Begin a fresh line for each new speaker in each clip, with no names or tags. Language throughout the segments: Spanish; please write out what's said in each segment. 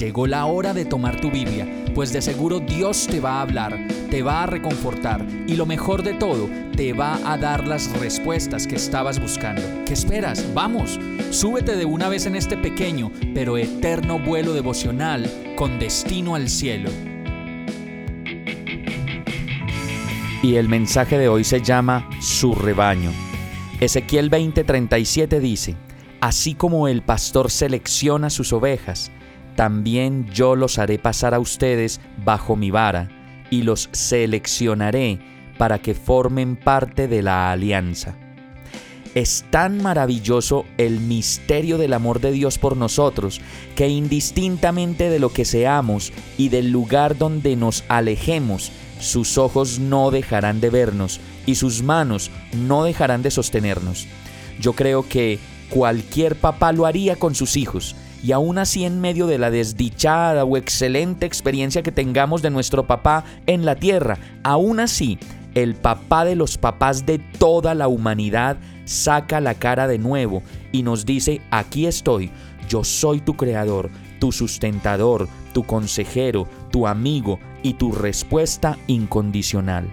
Llegó la hora de tomar tu Biblia, pues de seguro Dios te va a hablar, te va a reconfortar y lo mejor de todo, te va a dar las respuestas que estabas buscando. ¿Qué esperas? Vamos, súbete de una vez en este pequeño pero eterno vuelo devocional con destino al cielo.
Y el mensaje de hoy se llama Su rebaño. Ezequiel 20:37 dice, Así como el pastor selecciona sus ovejas, también yo los haré pasar a ustedes bajo mi vara, y los seleccionaré para que formen parte de la alianza. Es tan maravilloso el misterio del amor de Dios por nosotros, que indistintamente de lo que seamos y del lugar donde nos alejemos, sus ojos no dejarán de vernos y sus manos no dejarán de sostenernos. Yo creo que cualquier papá lo haría con sus hijos, y aún así en medio de la desdichada o excelente experiencia que tengamos de nuestro papá en la tierra, aún así el papá de los papás de toda la humanidad saca la cara de nuevo y nos dice, aquí estoy, yo soy tu creador, tu sustentador, tu consejero, tu amigo y tu respuesta incondicional.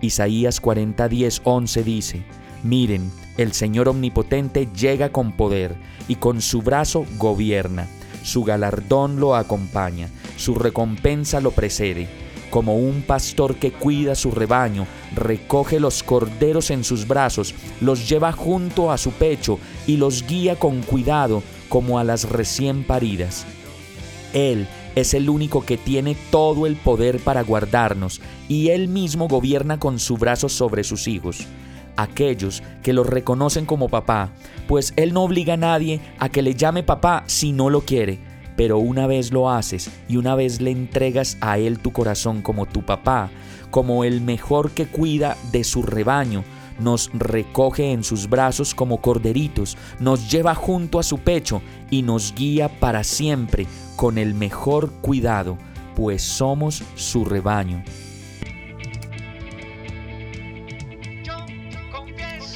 Isaías 40, 10, 11 dice, miren, el Señor Omnipotente llega con poder y con su brazo gobierna. Su galardón lo acompaña, su recompensa lo precede. Como un pastor que cuida su rebaño, recoge los corderos en sus brazos, los lleva junto a su pecho y los guía con cuidado como a las recién paridas. Él es el único que tiene todo el poder para guardarnos y él mismo gobierna con su brazo sobre sus hijos aquellos que lo reconocen como papá, pues Él no obliga a nadie a que le llame papá si no lo quiere, pero una vez lo haces y una vez le entregas a Él tu corazón como tu papá, como el mejor que cuida de su rebaño, nos recoge en sus brazos como corderitos, nos lleva junto a su pecho y nos guía para siempre con el mejor cuidado, pues somos su rebaño.